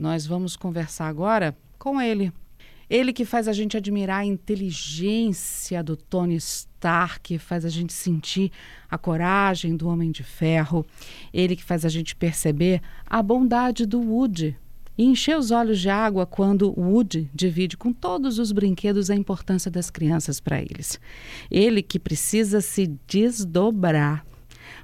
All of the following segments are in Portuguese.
Nós vamos conversar agora com ele. Ele que faz a gente admirar a inteligência do Tony Stark, faz a gente sentir a coragem do Homem de Ferro. Ele que faz a gente perceber a bondade do Woody e encher os olhos de água quando Woody divide com todos os brinquedos a importância das crianças para eles. Ele que precisa se desdobrar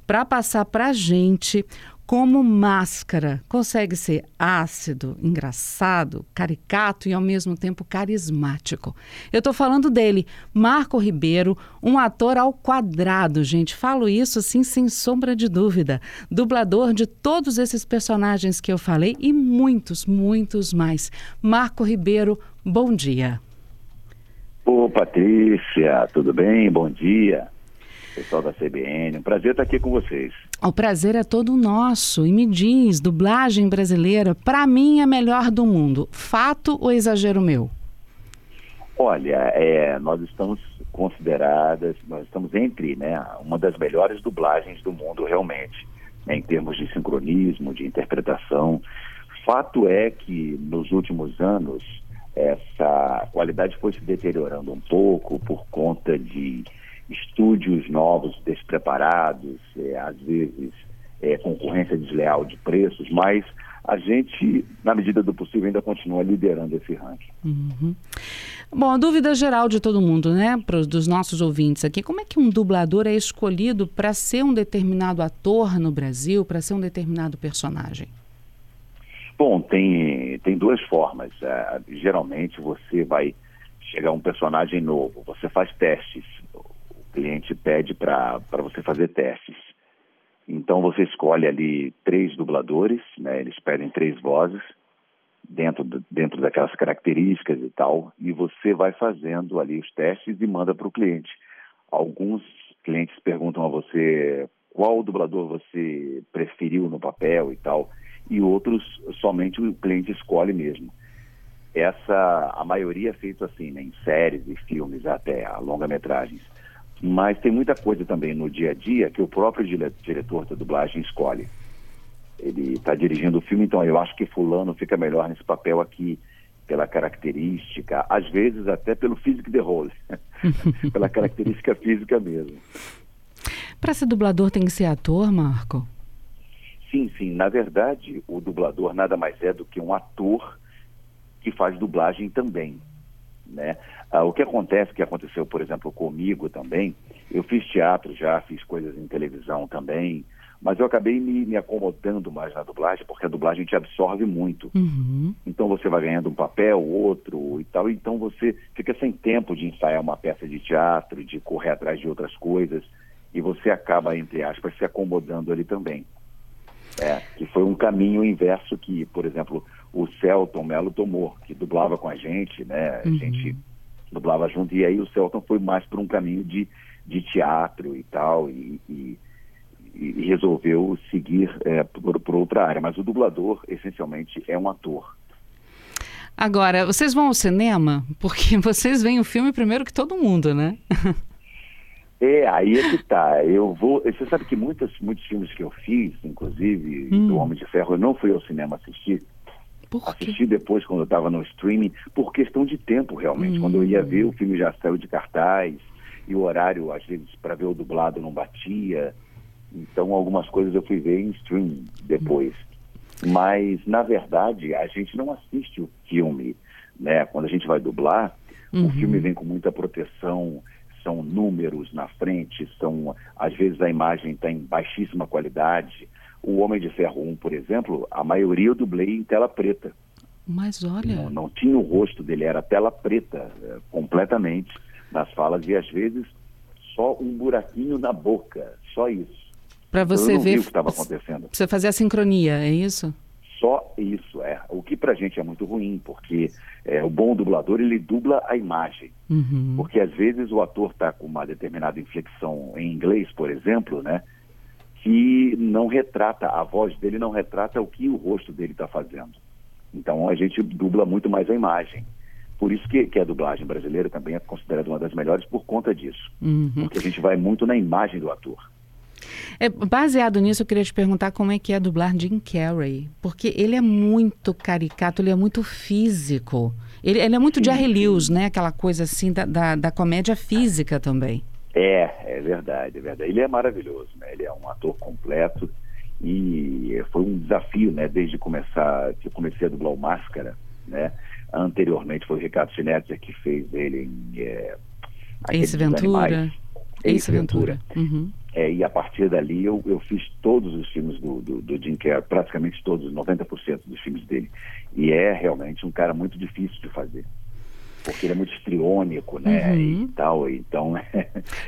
para passar para a gente como máscara. Consegue ser ácido, engraçado, caricato e ao mesmo tempo carismático. Eu estou falando dele, Marco Ribeiro, um ator ao quadrado, gente. Falo isso assim sem sombra de dúvida. Dublador de todos esses personagens que eu falei e muitos, muitos mais. Marco Ribeiro, bom dia. Ô, Patrícia, tudo bem? Bom dia pessoal da CBN. Um prazer estar aqui com vocês. O prazer é todo nosso. E me diz, dublagem brasileira, para mim é melhor do mundo. Fato ou exagero meu? Olha, é, nós estamos consideradas, nós estamos entre né, uma das melhores dublagens do mundo realmente, né, em termos de sincronismo, de interpretação. Fato é que nos últimos anos essa qualidade foi se deteriorando um pouco por conta de estúdios novos, despreparados, é, às vezes é, concorrência desleal de preços, mas a gente, na medida do possível, ainda continua liderando esse ranking. Uhum. Bom, a dúvida geral de todo mundo, né, pros, dos nossos ouvintes aqui, como é que um dublador é escolhido para ser um determinado ator no Brasil, para ser um determinado personagem? Bom, tem, tem duas formas. Uh, geralmente você vai chegar a um personagem novo, você faz testes cliente pede para você fazer testes. Então você escolhe ali três dubladores, né? eles pedem três vozes dentro, dentro daquelas características e tal, e você vai fazendo ali os testes e manda para o cliente. Alguns clientes perguntam a você qual dublador você preferiu no papel e tal, e outros somente o cliente escolhe mesmo. Essa, a maioria é feito assim, né, em séries e filmes até, longa-metragens. Mas tem muita coisa também no dia a dia que o próprio diretor da dublagem escolhe. Ele está dirigindo o filme, então eu acho que fulano fica melhor nesse papel aqui, pela característica, às vezes até pelo physique de role, pela característica física mesmo. Para ser dublador tem que ser ator, Marco? Sim, sim. Na verdade, o dublador nada mais é do que um ator que faz dublagem também. Né? Ah, o que acontece, que aconteceu, por exemplo, comigo também, eu fiz teatro já, fiz coisas em televisão também, mas eu acabei me, me acomodando mais na dublagem, porque a dublagem te absorve muito. Uhum. Então você vai ganhando um papel, outro e tal, então você fica sem tempo de ensaiar uma peça de teatro, de correr atrás de outras coisas, e você acaba, entre aspas, se acomodando ali também. É, que foi um caminho inverso que, por exemplo, o Celton Mello tomou, que dublava com a gente, né? A uhum. gente dublava junto, e aí o Celton foi mais por um caminho de, de teatro e tal, e, e, e resolveu seguir é, por, por outra área. Mas o dublador, essencialmente, é um ator. Agora, vocês vão ao cinema? Porque vocês veem o filme primeiro que todo mundo, né? É, aí é que tá. Eu vou. Você sabe que muitos, muitos filmes que eu fiz, inclusive hum. do Homem de Ferro, eu não fui ao cinema assistir. Assisti depois quando eu estava no streaming, por questão de tempo realmente. Hum. Quando eu ia ver, o filme já saiu de cartaz e o horário, às vezes, para ver o dublado não batia. Então, algumas coisas eu fui ver em streaming depois. Hum. Mas, na verdade, a gente não assiste o filme, né? Quando a gente vai dublar, uhum. o filme vem com muita proteção, são números na frente, são às vezes a imagem está em baixíssima qualidade. O Homem de Ferro 1, por exemplo, a maioria eu dublei em tela preta. Mas olha. Não, não tinha o rosto dele, era tela preta, é, completamente, nas falas, e às vezes só um buraquinho na boca, só isso. Para você eu ver. o que estava acontecendo. Você fazer a sincronia, é isso? Só isso, é. O que pra gente é muito ruim, porque é, o bom dublador, ele dubla a imagem. Uhum. Porque às vezes o ator está com uma determinada inflexão em inglês, por exemplo, né? Que não retrata, a voz dele não retrata o que o rosto dele está fazendo. Então a gente dubla muito mais a imagem. Por isso que, que, a dublagem brasileira também é considerada uma das melhores por conta disso. Uhum. Porque a gente vai muito na imagem do ator. É, baseado nisso, eu queria te perguntar como é que é dublar Jim Carrey, porque ele é muito caricato, ele é muito físico. Ele, ele é muito Jerry Lewis, né? Aquela coisa assim da, da, da, comédia física também. É, é verdade, é verdade. Ele é maravilhoso, né? Ele é um ator completo e foi um desafio, né? Desde começar, que eu comecei a dublar o Máscara, né? Anteriormente foi o Ricardo Schnetzer que fez ele em... É, Ace Ventura. Ace Ventura. Uhum. É, e a partir dali eu, eu fiz todos os filmes do, do, do Jim Carrey, praticamente todos, 90% dos filmes dele. E é realmente um cara muito difícil de fazer. Porque ele é muito estriônico, né? Uhum. E tal, então...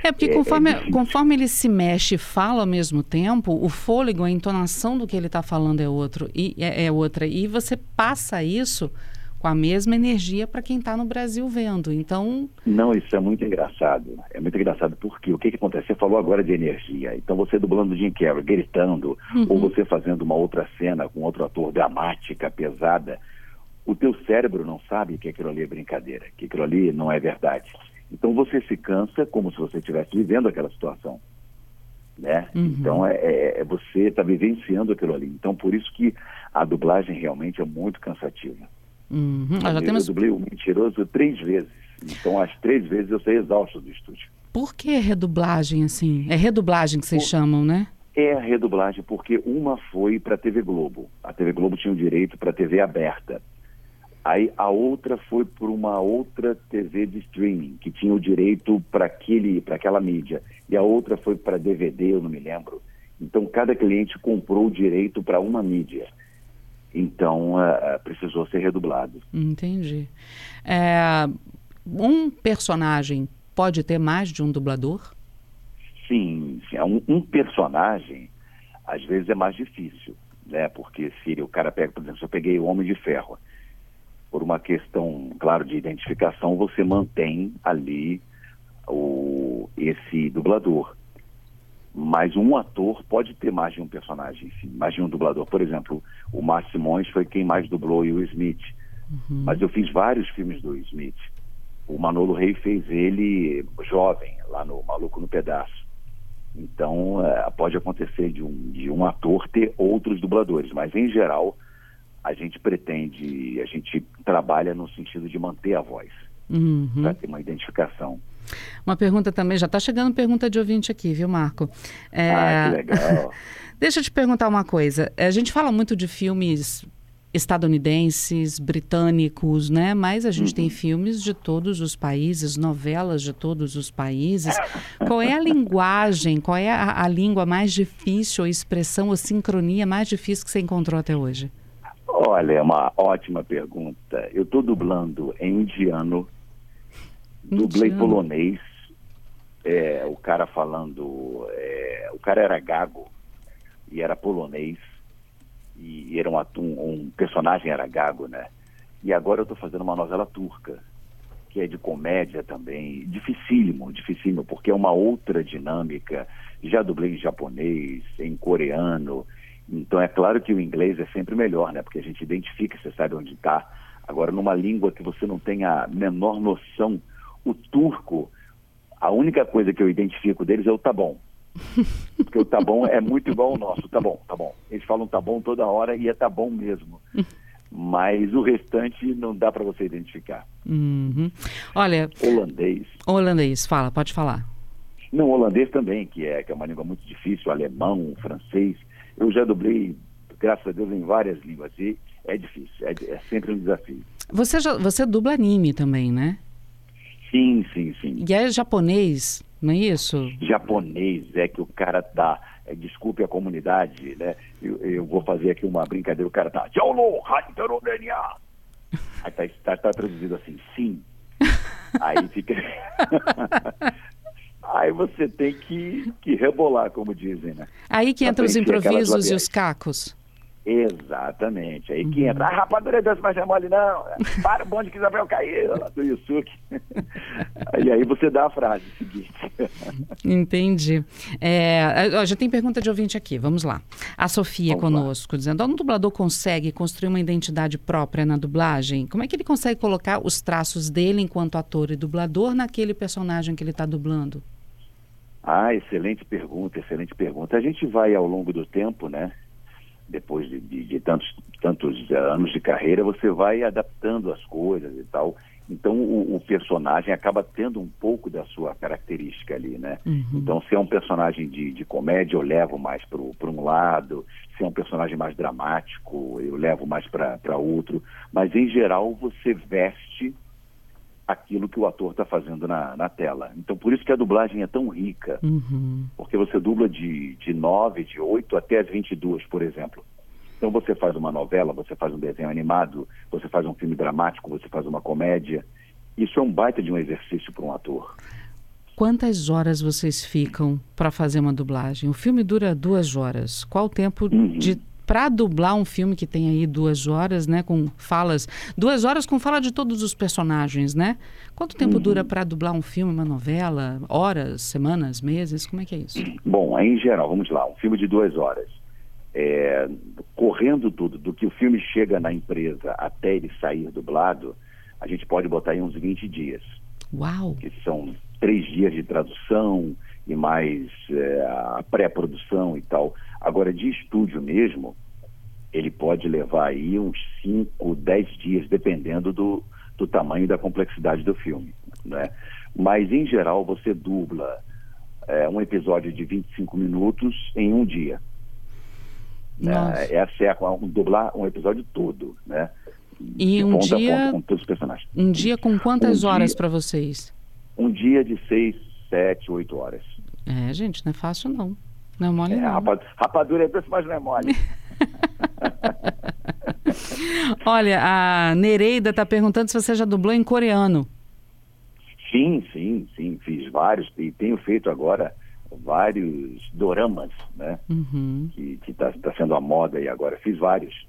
É porque é, conforme, é conforme ele se mexe e fala ao mesmo tempo, o fôlego, a entonação do que ele está falando é outro, e é, é outra. E você passa isso com a mesma energia para quem está no Brasil vendo. Então. Não, isso é muito engraçado. É muito engraçado porque o que, que acontece? Você falou agora de energia. Então você dublando Jim Carrey, gritando, uhum. ou você fazendo uma outra cena com outro ator dramática, pesada, o teu cérebro não sabe que aquilo ali é brincadeira, que aquilo ali não é verdade. Então você se cansa como se você estivesse vivendo aquela situação. Né? Uhum. Então é, é, é você está vivenciando aquilo ali. Então por isso que a dublagem realmente é muito cansativa. Uhum. já temos... Eu dublei o Mentiroso três vezes. Então, as três vezes eu saí exausto do estúdio. Por que redublagem, assim? É redublagem que vocês Por... chamam, né? É a redublagem, porque uma foi para a TV Globo. A TV Globo tinha o direito para a TV aberta. Aí a outra foi por uma outra TV de streaming, que tinha o direito para aquela mídia. E a outra foi para DVD, eu não me lembro. Então cada cliente comprou o direito para uma mídia. Então, uh, precisou ser redublado. Entendi. É, um personagem pode ter mais de um dublador? Sim, sim. É um, um, personagem, às vezes, é mais difícil, né? Porque se o cara pega, por exemplo, se eu peguei o Homem de Ferro, por uma questão, claro, de identificação, você mantém ali o, esse dublador mas um ator pode ter mais de um personagem, sim, mais de um dublador. Por exemplo, o Márcio Simões foi quem mais dublou o Smith. Uhum. Mas eu fiz vários filmes do Smith. O Manolo Rey fez ele jovem, lá no Maluco no Pedaço. Então, é, pode acontecer de um, de um ator ter outros dubladores, mas em geral, a gente pretende, a gente trabalha no sentido de manter a voz, uhum. para ter uma identificação. Uma pergunta também, já está chegando pergunta de ouvinte aqui, viu, Marco? É... Ah, que legal. Deixa eu te perguntar uma coisa. A gente fala muito de filmes estadunidenses, britânicos, né? Mas a gente uhum. tem filmes de todos os países, novelas de todos os países. Qual é a linguagem, qual é a, a língua mais difícil, a expressão ou sincronia mais difícil que você encontrou até hoje? Olha, é uma ótima pergunta. Eu estou dublando em indiano, dublei polonês, é, o cara falando, é, o cara era gago e era polonês e era um, um personagem era gago, né? E agora eu estou fazendo uma novela turca que é de comédia também, dificílimo, dificílimo, porque é uma outra dinâmica. Já dublei em japonês, em coreano, então é claro que o inglês é sempre melhor, né? Porque a gente identifica, você sabe onde está. Agora, numa língua que você não tem a menor noção o turco, a única coisa que eu identifico deles é o tá bom. Porque o tá bom é muito igual ao nosso, tá bom, tá bom. Eles falam tá bom toda hora e é tá bom mesmo. Mas o restante não dá para você identificar. Uhum. Olha. Holandês. Holandês, fala, pode falar. Não, holandês também, que é, que é uma língua muito difícil, alemão, francês. Eu já dublei, graças a Deus, em várias línguas e é difícil, é, é sempre um desafio. Você, já, você dubla anime também, né? Sim, sim, sim. E é japonês, não é isso? Japonês, é que o cara tá. É, desculpe a comunidade, né? Eu, eu, vou fazer aqui uma brincadeira, o cara tá. Aí tá, tá, tá traduzido assim, sim. Aí fica. Aí você tem que, que rebolar, como dizem, né? Aí que entra os improvisos e os cacos. Exatamente. Aí que entra, a rapadura é doce, mas não é mole não. Para o bonde que Isabel caiu, do Yusuke. e aí você dá a frase seguinte. Entendi. É, já tem pergunta de ouvinte aqui, vamos lá. A Sofia vamos conosco, lá. dizendo, um dublador consegue construir uma identidade própria na dublagem? Como é que ele consegue colocar os traços dele enquanto ator e dublador naquele personagem que ele está dublando? Ah, excelente pergunta, excelente pergunta. A gente vai ao longo do tempo, né? Depois de, de, de tantos, tantos anos de carreira, você vai adaptando as coisas e tal. Então o, o, personagem acaba tendo um pouco da sua característica ali, né? Uhum. Então se é um personagem de, de comédia, eu levo mais para um lado. Se é um personagem mais dramático, eu levo mais para outro. Mas em geral você veste aquilo que o ator está fazendo na, na, tela. Então por isso que a dublagem é tão rica. Uhum. Porque você dubla de, de 9, de 8 até as 22, por exemplo. Então você faz uma novela, você faz um desenho animado, você faz um filme dramático, você faz uma comédia. Isso é um baita de um exercício para um ator. Quantas horas vocês ficam para fazer uma dublagem? O filme dura duas horas. Qual o tempo uhum. de para dublar um filme que tem aí duas horas, né, com falas, duas horas com fala de todos os personagens, né? Quanto tempo uhum. dura para dublar um filme, uma novela? Horas, semanas, meses? Como é que é isso? Bom, em geral, vamos lá, um filme de duas horas é, correndo tudo, do que o filme chega na empresa até ele sair dublado, a gente pode botar aí uns 20 dias. Uau! Que são três dias de tradução e mais é, a pré-produção e tal. Agora, de estúdio mesmo, ele pode levar aí uns 5, 10 dias, dependendo do, do tamanho e da complexidade do filme. Né? Mas, em geral, você dubla é, um episódio de 25 minutos em um dia. Né? Essa é a, um, dublar um episódio todo, né? E um dia com todos os personagens. Um dia com quantas um horas para vocês? Um dia de seis, sete, oito horas. É, gente, não é fácil não. Não é mole é, não. rapadura é doce, mas não é mole. Olha, a Nereida está perguntando se você já dublou em coreano. Sim, sim, sim. Fiz vários e tenho feito agora vários doramas, né? Uhum. Que está tá sendo a moda e agora. Fiz vários.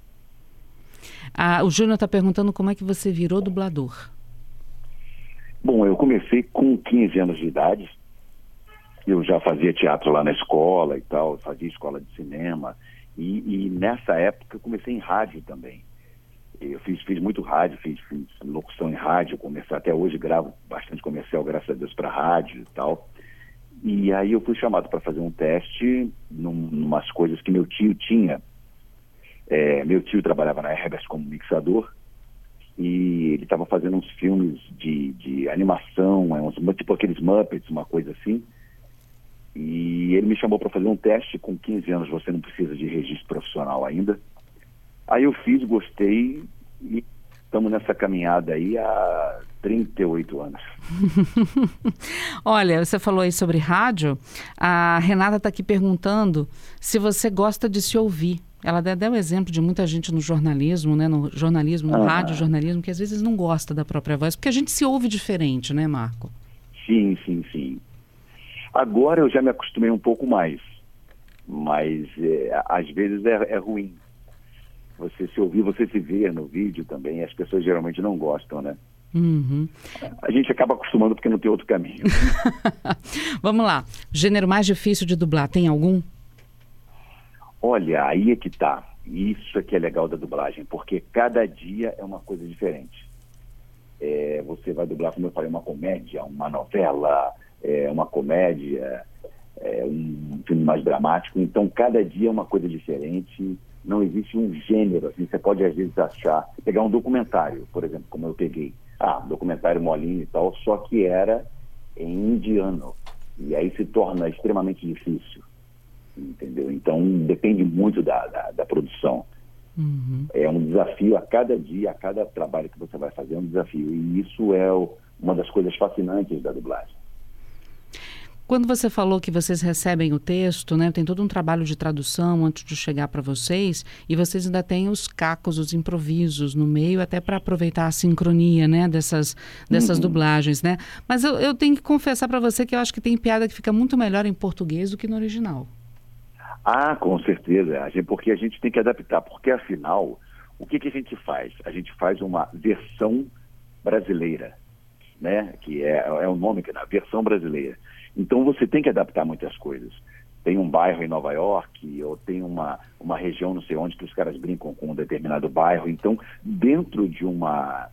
Ah, o Júnior está perguntando como é que você virou dublador. Comecei com 15 anos de idade. Eu já fazia teatro lá na escola e tal, fazia escola de cinema. E, e nessa época eu comecei em rádio também. Eu fiz, fiz muito rádio, fiz, fiz locução em rádio, comecei até hoje gravo bastante comercial, graças a Deus, para rádio e tal. E aí eu fui chamado para fazer um teste num, umas coisas que meu tio tinha. É, meu tio trabalhava na Herbert como mixador e ele estava fazendo uns filmes de, de animação, é uns, tipo aqueles Muppets, uma coisa assim. E ele me chamou para fazer um teste. Com 15 anos você não precisa de registro profissional ainda. Aí eu fiz, gostei e estamos nessa caminhada aí há 38 anos. Olha, você falou aí sobre rádio. A Renata está aqui perguntando se você gosta de se ouvir. Ela deu um exemplo de muita gente no jornalismo, né? No jornalismo, no ah. rádio jornalismo, que às vezes não gosta da própria voz, porque a gente se ouve diferente, né, Marco? Sim, sim, sim. Agora eu já me acostumei um pouco mais, mas é, às vezes é, é ruim você se ouvir, você se ver no vídeo também, as pessoas geralmente não gostam, né? Uhum. A gente acaba acostumando porque não tem outro caminho. Vamos lá. Gênero mais difícil de dublar, tem algum? Olha, aí é que tá. Isso é que é legal da dublagem, porque cada dia é uma coisa diferente. É, você vai dublar, como eu falei, uma comédia, uma novela, é, uma comédia, é, um filme mais dramático. Então, cada dia é uma coisa diferente não existe um gênero, assim, você pode às vezes achar, pegar um documentário, por exemplo, como eu peguei, ah, documentário molinho e tal, só que era em indiano, e aí se torna extremamente difícil, entendeu? Então depende muito da, da, da produção. Uhum. É um desafio a cada dia, a cada trabalho que você vai fazer é um desafio, e isso é o, uma das coisas fascinantes da dublagem. Quando você falou que vocês recebem o texto, né, tem todo um trabalho de tradução antes de chegar para vocês, e vocês ainda têm os cacos, os improvisos no meio, até para aproveitar a sincronia, né, dessas, dessas uhum. dublagens, né? Mas eu, eu tenho que confessar para você que eu acho que tem piada que fica muito melhor em português do que no original. Ah, com certeza, porque a gente tem que adaptar, porque afinal, o que, que a gente faz? A gente faz uma versão brasileira, né? Que é, é o nome que a versão brasileira. Então você tem que adaptar muitas coisas. Tem um bairro em Nova York, ou tem uma, uma região não sei onde que os caras brincam com um determinado bairro. Então, dentro de uma,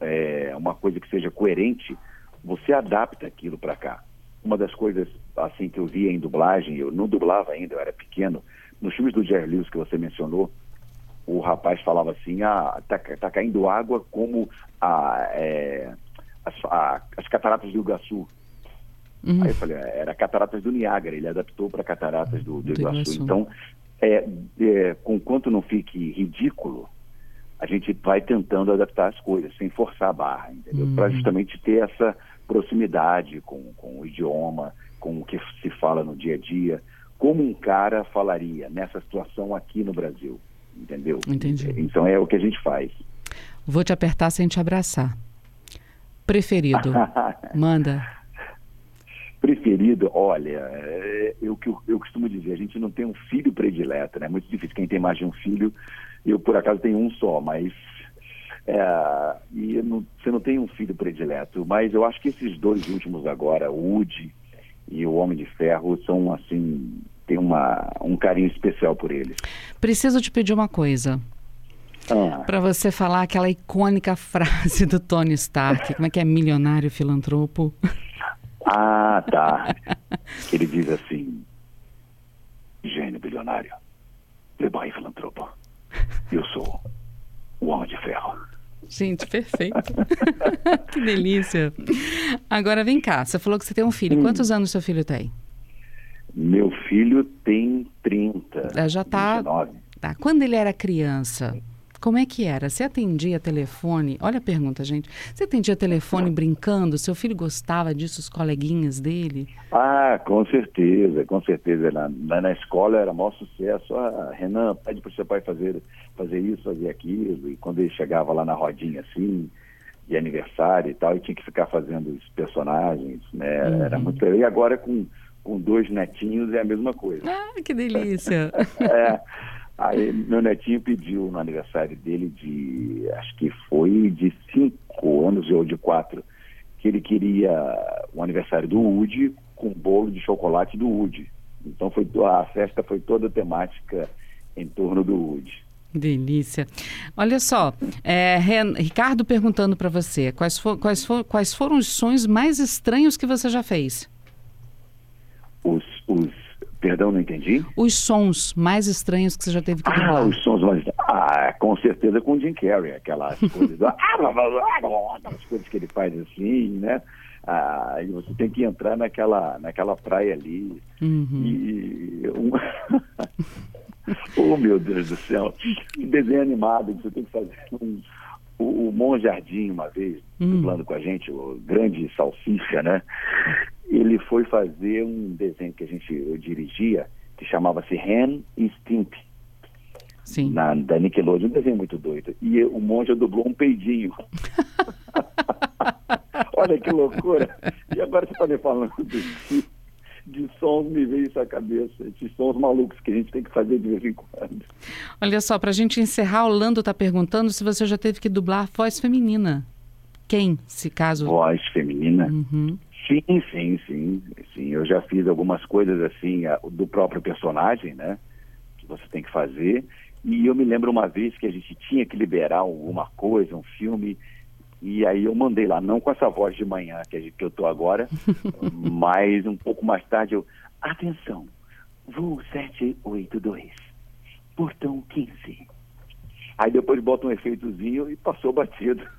é, uma coisa que seja coerente, você adapta aquilo para cá. uma das coisas assim que eu via em dublagem, eu não dublava ainda, eu era pequeno, nos filmes do Jerry Lewis que você mencionou, o rapaz falava assim, ah, tá, tá caindo água como a, é, as, a, as cataratas do Iguaçu. Uhum. Aí eu falei, é, era cataratas do Niágara, ele adaptou para cataratas do, do, do Iguaçu. Iguaçu. Então, é, é, com quanto não fique ridículo, a gente vai tentando adaptar as coisas, sem forçar a barra, entendeu? Uhum. Para justamente ter essa proximidade com, com o idioma, com o que se fala no dia a dia, como um cara falaria nessa situação aqui no Brasil, entendeu? Entendi. Então é o que a gente faz. Vou te apertar sem te abraçar. Preferido, manda. Preferido, olha, é, eu, eu, eu costumo dizer, a gente não tem um filho predileto, né? É muito difícil quem tem mais de um filho eu, por acaso, tenho um só, mas. É, e não, você não tem um filho predileto, mas eu acho que esses dois últimos agora, o Woody e o Homem de Ferro, são assim. tem uma, um carinho especial por eles. Preciso te pedir uma coisa. Ah. Para você falar aquela icônica frase do Tony Stark, como é que é milionário filantropo? Ah, tá. Ele diz assim: gênio bilionário, playboy filantropo. Eu sou o Homem de Ferro. Gente, perfeito. que delícia. Agora vem cá, você falou que você tem um filho. Hum. Quantos anos seu filho tem? Meu filho tem 30. É, já está. Tá. Quando ele era criança, como é que era? Você atendia telefone? Olha a pergunta, gente. Você atendia telefone brincando? Seu filho gostava disso, os coleguinhas dele? Ah, com certeza, com certeza. Na, na escola era maior sucesso. Ah, Renan, pede para o seu pai fazer, fazer isso, fazer aquilo. E quando ele chegava lá na rodinha assim, de aniversário e tal, e tinha que ficar fazendo os personagens, né? Uhum. Era muito E agora com, com dois netinhos é a mesma coisa. Ah, que delícia! é. Aí meu netinho pediu no aniversário dele de, acho que foi de cinco anos ou de quatro, que ele queria o aniversário do Woody com bolo de chocolate do Woody. Então foi a festa foi toda temática em torno do Woody. Delícia. Olha só, é, Ren, Ricardo perguntando para você, quais, for, quais, for, quais foram os sonhos mais estranhos que você já fez? Os, os Perdão, não entendi? Os sons mais estranhos que você já teve que dublar. Ah, os sons mais Ah, com certeza com o Jim Carrey, aquelas coisas, aquelas coisas que ele faz assim, né? Ah, e você tem que entrar naquela, naquela praia ali. Uhum. E. Um... oh, meu Deus do céu! Um desenho animado, você tem que fazer um. O, o Mon Jardim, uma vez, uhum. dublando com a gente, o grande salsicha, né? ele foi fazer um desenho que a gente eu dirigia, que chamava-se Ren e Stimp. Sim. Na, da Nickelodeon, um desenho muito doido. E o Monja dublou um peidinho. Olha que loucura. E agora você está me falando de, de sons, me veio isso à cabeça. Esses sons malucos que a gente tem que fazer de vez em quando. Olha só, para a gente encerrar, o Lando está perguntando se você já teve que dublar voz feminina. Quem, se caso? Voz feminina? Uhum. Sim, sim, sim, sim. Eu já fiz algumas coisas assim do próprio personagem, né? Que você tem que fazer. E eu me lembro uma vez que a gente tinha que liberar alguma coisa, um filme, e aí eu mandei lá, não com essa voz de manhã que, que eu tô agora, mas um pouco mais tarde eu, atenção, voo 782, portão 15. Aí depois bota um efeitozinho e passou batido.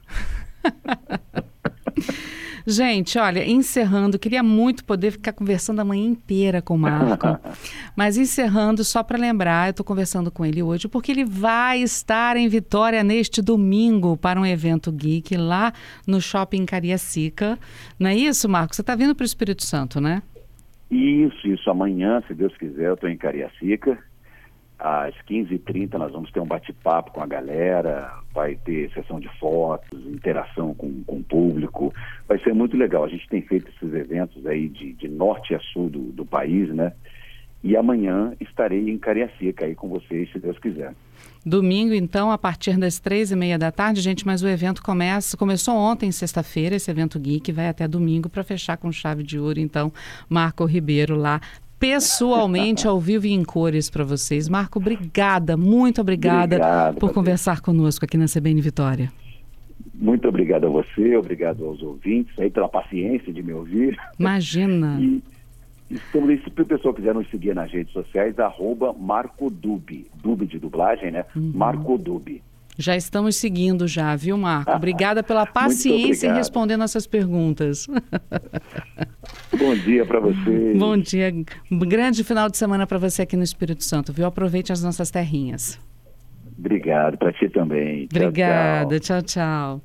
Gente, olha, encerrando, queria muito poder ficar conversando a manhã inteira com o Marco. mas encerrando, só para lembrar, eu estou conversando com ele hoje, porque ele vai estar em Vitória neste domingo para um evento geek lá no Shopping Cariacica. Não é isso, Marco? Você está vindo para o Espírito Santo, né? Isso, isso. Amanhã, se Deus quiser, eu estou em Cariacica às 15h30 nós vamos ter um bate-papo com a galera, vai ter sessão de fotos, interação com, com o público. Vai ser muito legal. A gente tem feito esses eventos aí de, de norte a sul do, do país, né? E amanhã estarei em Cariacica aí com vocês, se Deus quiser. Domingo, então, a partir das três e meia da tarde, gente, mas o evento começa, começou ontem, sexta-feira, esse evento geek, vai até domingo para fechar com chave de ouro, então, Marco Ribeiro lá pessoalmente, ao vivo e em cores para vocês. Marco, obrigada, muito obrigada Obrigado, por conversar conosco aqui na CBN Vitória. Muito obrigado a você, obrigado aos ouvintes aí pela paciência de me ouvir. Imagina. E, então, se o pessoal quiser nos seguir nas redes sociais, arroba Marcodub, dub de dublagem, né? Uhum. Marcodub. Já estamos seguindo já, viu, Marco? Obrigada pela paciência em responder nossas perguntas. Bom dia para você. Bom dia. Grande final de semana para você aqui no Espírito Santo, viu? Aproveite as nossas terrinhas. Obrigado, para ti também. Obrigada, tchau, tchau. tchau.